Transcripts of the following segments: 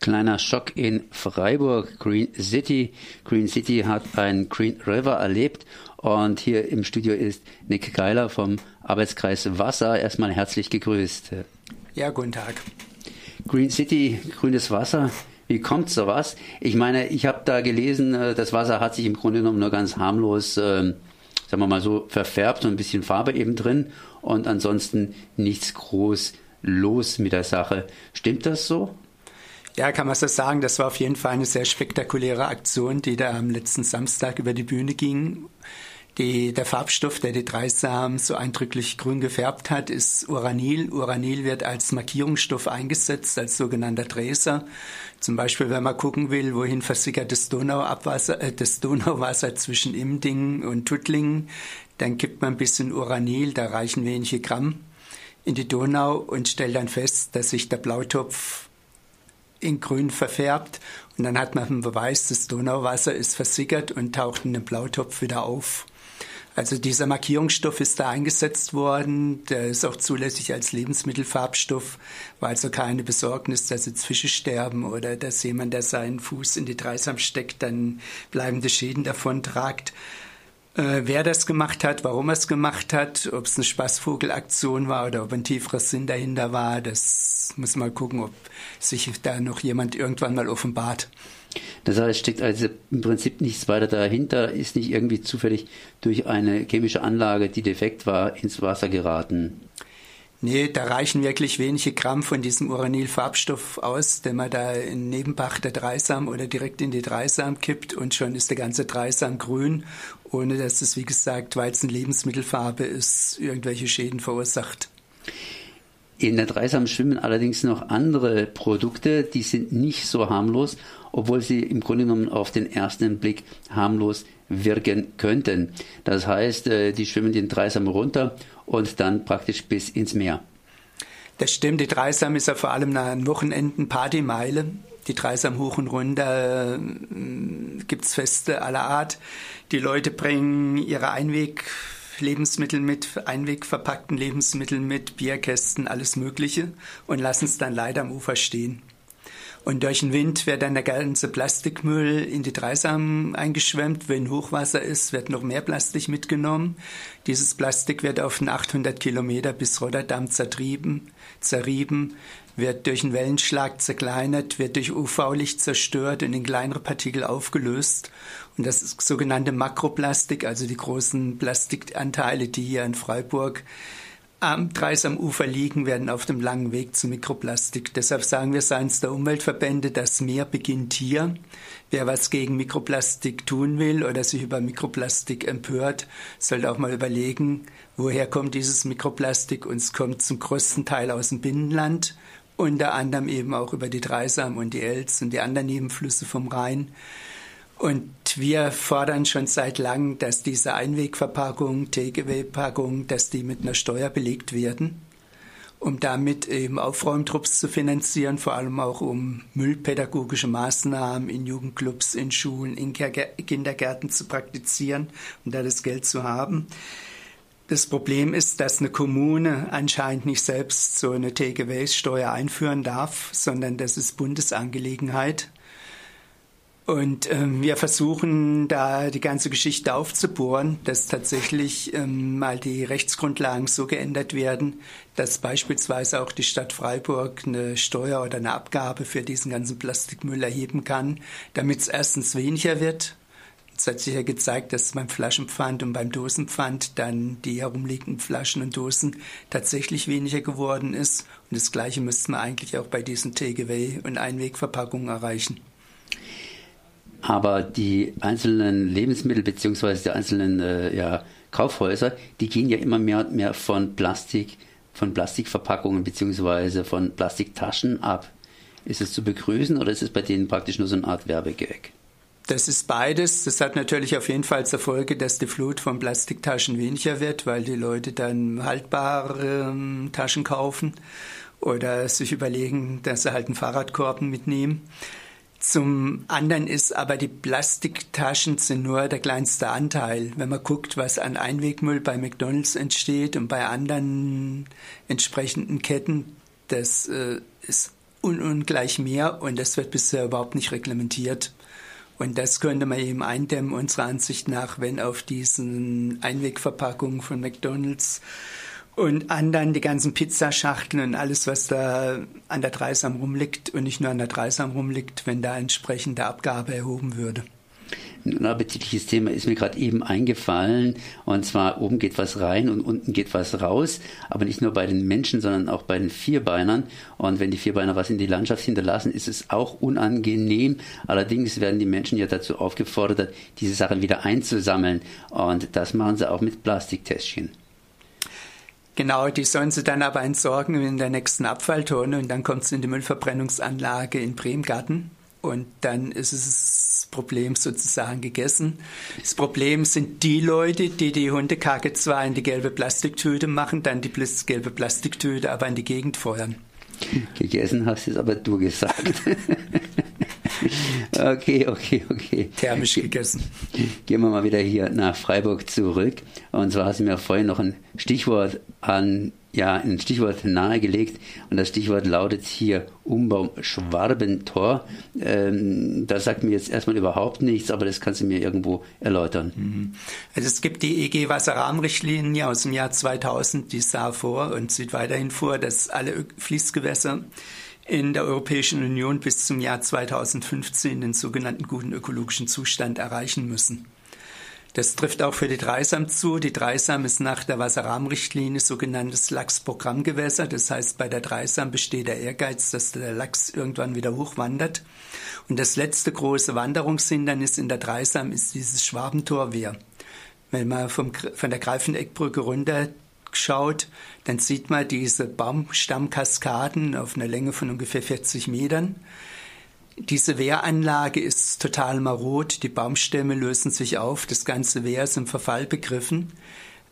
Kleiner Schock in Freiburg, Green City. Green City hat ein Green River erlebt und hier im Studio ist Nick Geiler vom Arbeitskreis Wasser. Erstmal herzlich gegrüßt. Ja, guten Tag. Green City, grünes Wasser. Wie kommt sowas? Ich meine, ich habe da gelesen, äh, das Wasser hat sich im Grunde genommen nur ganz harmlos, äh, sagen wir mal so, verfärbt und ein bisschen Farbe eben drin und ansonsten nichts groß los mit der Sache. Stimmt das so? Ja, kann man so sagen. Das war auf jeden Fall eine sehr spektakuläre Aktion, die da am letzten Samstag über die Bühne ging. Die, der Farbstoff, der die Dreisamen so eindrücklich grün gefärbt hat, ist Uranil. Uranil wird als Markierungsstoff eingesetzt, als sogenannter Dräser. Zum Beispiel, wenn man gucken will, wohin versickert das Donauabwasser, äh, das Donauwasser zwischen Imding und Tuttlingen, dann gibt man ein bisschen Uranil, da reichen wenige Gramm in die Donau und stellt dann fest, dass sich der Blautopf in grün verfärbt und dann hat man einen Beweis, das Donauwasser ist versickert und taucht in den Blautopf wieder auf. Also dieser Markierungsstoff ist da eingesetzt worden, der ist auch zulässig als Lebensmittelfarbstoff, war also keine Besorgnis, dass jetzt Fische sterben oder dass jemand, der seinen Fuß in die Dreisam steckt, dann bleibende Schäden davon tragt. Äh, wer das gemacht hat, warum er es gemacht hat, ob es eine Spaßvogelaktion war oder ob ein tieferer Sinn dahinter war, das muss man gucken, ob sich da noch jemand irgendwann mal offenbart. Das heißt, steckt also im Prinzip nichts weiter dahinter, ist nicht irgendwie zufällig durch eine chemische Anlage, die defekt war, ins Wasser geraten. Nee, da reichen wirklich wenige Gramm von diesem Uranilfarbstoff aus, den man da in Nebenbach der Dreisam oder direkt in die Dreisam kippt und schon ist der ganze Dreisam grün, ohne dass es, wie gesagt, weil es eine Lebensmittelfarbe ist, irgendwelche Schäden verursacht. In der Dreisam schwimmen allerdings noch andere Produkte, die sind nicht so harmlos, obwohl sie im Grunde genommen auf den ersten Blick harmlos wirken könnten. Das heißt, äh, die schwimmen den Dreisam runter und dann praktisch bis ins Meer. Das stimmt, die Dreisam ist ja vor allem an Wochenenden Partymeile. Die Dreisam hoch und runter äh, gibt es Feste aller Art. Die Leute bringen ihre Einweglebensmittel mit, einwegverpackten Lebensmittel mit, Bierkästen, alles Mögliche und lassen es dann leider am Ufer stehen. Und durch den Wind wird dann der ganze Plastikmüll in die Dreisam eingeschwemmt. Wenn Hochwasser ist, wird noch mehr Plastik mitgenommen. Dieses Plastik wird auf den 800 Kilometer bis Rotterdam zertrieben, zerrieben, wird durch einen Wellenschlag zerkleinert, wird durch UV-Licht zerstört und in kleinere Partikel aufgelöst. Und das sogenannte Makroplastik, also die großen Plastikanteile, die hier in Freiburg am Kreis am Ufer liegen, werden auf dem langen Weg zu Mikroplastik. Deshalb sagen wir seitens der Umweltverbände, das Meer beginnt hier. Wer was gegen Mikroplastik tun will oder sich über Mikroplastik empört, sollte auch mal überlegen, woher kommt dieses Mikroplastik und es kommt zum größten Teil aus dem Binnenland, unter anderem eben auch über die Dreisam und die Elz und die anderen Nebenflüsse vom Rhein. Und wir fordern schon seit langem, dass diese Einwegverpackungen, Takeaway-Packungen, dass die mit einer Steuer belegt werden, um damit eben Aufräumtrupps zu finanzieren, vor allem auch um müllpädagogische Maßnahmen in Jugendclubs, in Schulen, in Kindergärten zu praktizieren, um da das Geld zu haben. Das Problem ist, dass eine Kommune anscheinend nicht selbst so eine Takeaway-Steuer einführen darf, sondern das ist Bundesangelegenheit. Und ähm, wir versuchen da die ganze Geschichte aufzubohren, dass tatsächlich ähm, mal die Rechtsgrundlagen so geändert werden, dass beispielsweise auch die Stadt Freiburg eine Steuer oder eine Abgabe für diesen ganzen Plastikmüll erheben kann, damit es erstens weniger wird. Es hat sich ja gezeigt, dass beim Flaschenpfand und beim Dosenpfand dann die herumliegenden Flaschen und Dosen tatsächlich weniger geworden ist. Und das Gleiche müsste man eigentlich auch bei diesen Takeaway- und Einwegverpackungen erreichen. Aber die einzelnen Lebensmittel beziehungsweise die einzelnen äh, ja, Kaufhäuser, die gehen ja immer mehr und mehr von Plastik, von Plastikverpackungen beziehungsweise von Plastiktaschen ab. Ist es zu begrüßen oder ist es bei denen praktisch nur so eine Art Werbegag? Das ist beides. Das hat natürlich auf jeden Fall zur Folge, dass die Flut von Plastiktaschen weniger wird, weil die Leute dann haltbare ähm, Taschen kaufen oder sich überlegen, dass sie halt einen Fahrradkorb mitnehmen. Zum anderen ist aber die Plastiktaschen sind nur der kleinste Anteil. Wenn man guckt, was an Einwegmüll bei McDonald's entsteht und bei anderen entsprechenden Ketten, das äh, ist und ungleich mehr und das wird bisher überhaupt nicht reglementiert. Und das könnte man eben eindämmen, unserer Ansicht nach, wenn auf diesen Einwegverpackungen von McDonalds und anderen die ganzen Pizzaschachteln und alles, was da an der Dreisam rumliegt und nicht nur an der Dreisam rumliegt, wenn da entsprechende Abgabe erhoben würde. Ein appetitliches Thema ist mir gerade eben eingefallen. Und zwar oben geht was rein und unten geht was raus. Aber nicht nur bei den Menschen, sondern auch bei den Vierbeinern. Und wenn die Vierbeiner was in die Landschaft hinterlassen, ist es auch unangenehm. Allerdings werden die Menschen ja dazu aufgefordert, diese Sachen wieder einzusammeln. Und das machen sie auch mit Plastiktäschchen. Genau, die sollen sie dann aber entsorgen in der nächsten Abfalltonne und dann kommt es in die Müllverbrennungsanlage in Bremgarten und dann ist es das Problem sozusagen gegessen. Das Problem sind die Leute, die die Hundekacke zwar in die gelbe Plastiktüte machen, dann die gelbe Plastiktüte aber in die Gegend feuern. Gegessen hast du es aber du gesagt. okay, okay, okay. Thermisch gegessen. Gehen wir mal wieder hier nach Freiburg zurück. Und zwar hast du mir vorhin noch ein Stichwort an ja ein Stichwort nahegelegt und das Stichwort lautet hier Umbau Schwabentor. Ähm, das sagt mir jetzt erstmal überhaupt nichts, aber das kannst du mir irgendwo erläutern. Mhm. Also es gibt die EG Wasserrahmenrichtlinie aus dem Jahr 2000, die sah vor und sieht weiterhin vor, dass alle Fließgewässer in der Europäischen Union bis zum Jahr 2015 den sogenannten guten ökologischen Zustand erreichen müssen. Das trifft auch für die Dreisam zu. Die Dreisam ist nach der Wasserrahmenrichtlinie sogenanntes Lachsprogrammgewässer. Das heißt, bei der Dreisam besteht der Ehrgeiz, dass der Lachs irgendwann wieder hochwandert. Und das letzte große Wanderungshindernis in der Dreisam ist dieses Schwabentorwehr. Wenn man vom, von der Greifeneckbrücke runter schaut, dann sieht man diese Baumstammkaskaden auf einer Länge von ungefähr 40 Metern. Diese Wehranlage ist total marot, die Baumstämme lösen sich auf, das ganze Wehr ist im Verfall begriffen.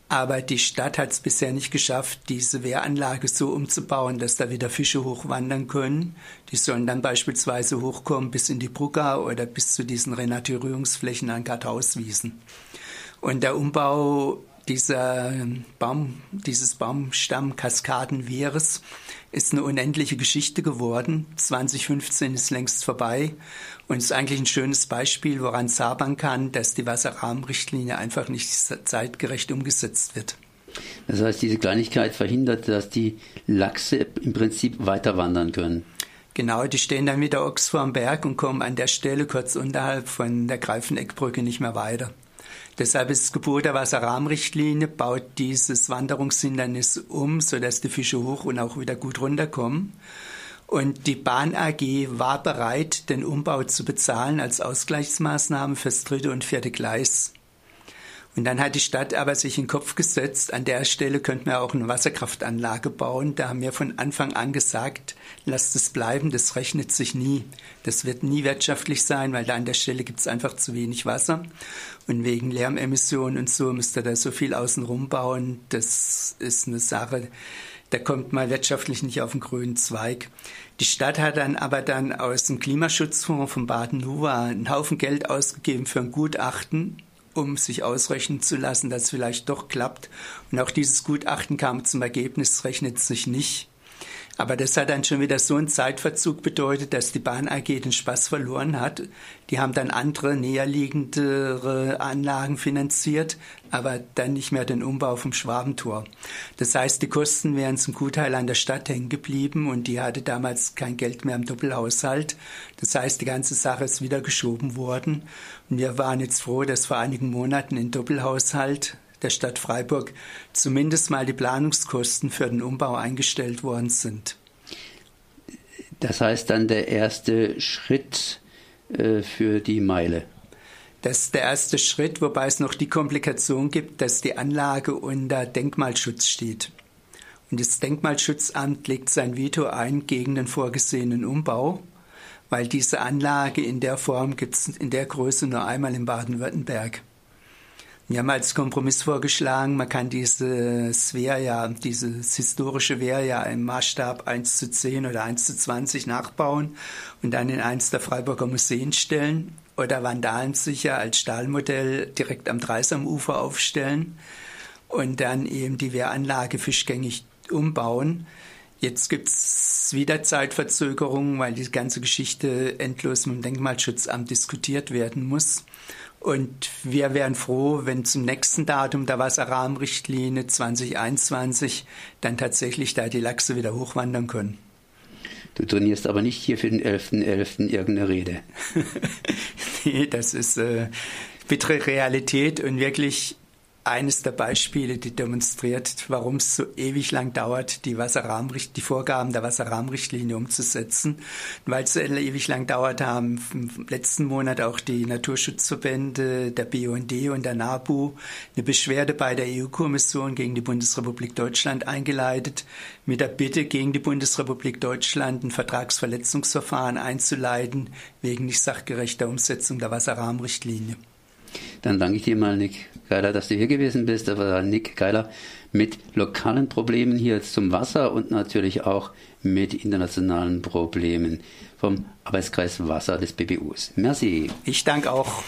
Aber die Stadt hat es bisher nicht geschafft, diese Wehranlage so umzubauen, dass da wieder Fische hochwandern können. Die sollen dann beispielsweise hochkommen bis in die Brugga oder bis zu diesen Renaturierungsflächen an Karthauswiesen. Und der Umbau dieser Baum, dieses Baumstammkaskadenwehres ist eine unendliche Geschichte geworden. 2015 ist längst vorbei und ist eigentlich ein schönes Beispiel, woran sabern kann, dass die Wasserrahmenrichtlinie einfach nicht zeitgerecht umgesetzt wird. Das heißt, diese Kleinigkeit verhindert, dass die Lachse im Prinzip weiter wandern können. Genau, die stehen dann wieder Ochs vorm Berg und kommen an der Stelle kurz unterhalb von der Greifeneckbrücke nicht mehr weiter. Deshalb ist Gebot der Wasserrahmenrichtlinie, baut dieses Wanderungshindernis um, sodass die Fische hoch und auch wieder gut runterkommen. Und die Bahn AG war bereit, den Umbau zu bezahlen als Ausgleichsmaßnahme fürs dritte und vierte Gleis. Und dann hat die Stadt aber sich in den Kopf gesetzt, an der Stelle könnten wir auch eine Wasserkraftanlage bauen. Da haben wir von Anfang an gesagt, lasst es bleiben, das rechnet sich nie. Das wird nie wirtschaftlich sein, weil da an der Stelle gibt es einfach zu wenig Wasser. Und wegen Lärmemissionen und so müsst ihr da so viel außenrum bauen. Das ist eine Sache, da kommt mal wirtschaftlich nicht auf den grünen Zweig. Die Stadt hat dann aber dann aus dem Klimaschutzfonds von Baden-Nuwa einen Haufen Geld ausgegeben für ein Gutachten, um sich ausrechnen zu lassen, dass es vielleicht doch klappt. Und auch dieses Gutachten kam zum Ergebnis, rechnet sich nicht. Aber das hat dann schon wieder so einen Zeitverzug bedeutet, dass die Bahn AG den Spaß verloren hat. Die haben dann andere näherliegendere Anlagen finanziert, aber dann nicht mehr den Umbau vom Schwabentor. Das heißt, die Kosten wären zum Gutteil an der Stadt hängen geblieben und die hatte damals kein Geld mehr im Doppelhaushalt. Das heißt, die ganze Sache ist wieder geschoben worden. Und wir waren jetzt froh, dass vor einigen Monaten in Doppelhaushalt der Stadt Freiburg zumindest mal die Planungskosten für den Umbau eingestellt worden sind. Das heißt dann der erste Schritt äh, für die Meile. Das ist der erste Schritt, wobei es noch die Komplikation gibt, dass die Anlage unter Denkmalschutz steht. Und das Denkmalschutzamt legt sein Veto ein gegen den vorgesehenen Umbau, weil diese Anlage in der Form gibt es in der Größe nur einmal in Baden-Württemberg. Wir haben als Kompromiss vorgeschlagen, man kann dieses Wehrjahr, dieses historische Wehrjahr im Maßstab 1 zu 10 oder 1 zu 20 nachbauen und dann in eins der Freiburger Museen stellen oder vandalensicher als Stahlmodell direkt am Dreisamufer aufstellen und dann eben die Wehranlage fischgängig umbauen. Jetzt gibt es wieder Zeitverzögerungen, weil die ganze Geschichte endlos mit dem Denkmalschutzamt diskutiert werden muss. Und wir wären froh, wenn zum nächsten Datum der Wasserrahmenrichtlinie 2021 dann tatsächlich da die Lachse wieder hochwandern können. Du trainierst aber nicht hier für den 11.11. .11. irgendeine Rede. nee, das ist äh, bittere Realität und wirklich eines der Beispiele, die demonstriert, warum es so ewig lang dauert, die, Wasserrahmenricht die Vorgaben der Wasserrahmenrichtlinie umzusetzen. Weil es so ewig lang dauert, haben im letzten Monat auch die Naturschutzverbände, der BUND und der NABU eine Beschwerde bei der EU-Kommission gegen die Bundesrepublik Deutschland eingeleitet, mit der Bitte gegen die Bundesrepublik Deutschland ein Vertragsverletzungsverfahren einzuleiten wegen nicht sachgerechter Umsetzung der Wasserrahmenrichtlinie. Dann danke ich dir mal, Nick Geiler, dass du hier gewesen bist. War Nick Geiler mit lokalen Problemen hier zum Wasser und natürlich auch mit internationalen Problemen vom Arbeitskreis Wasser des BBUs. Merci. Ich danke auch.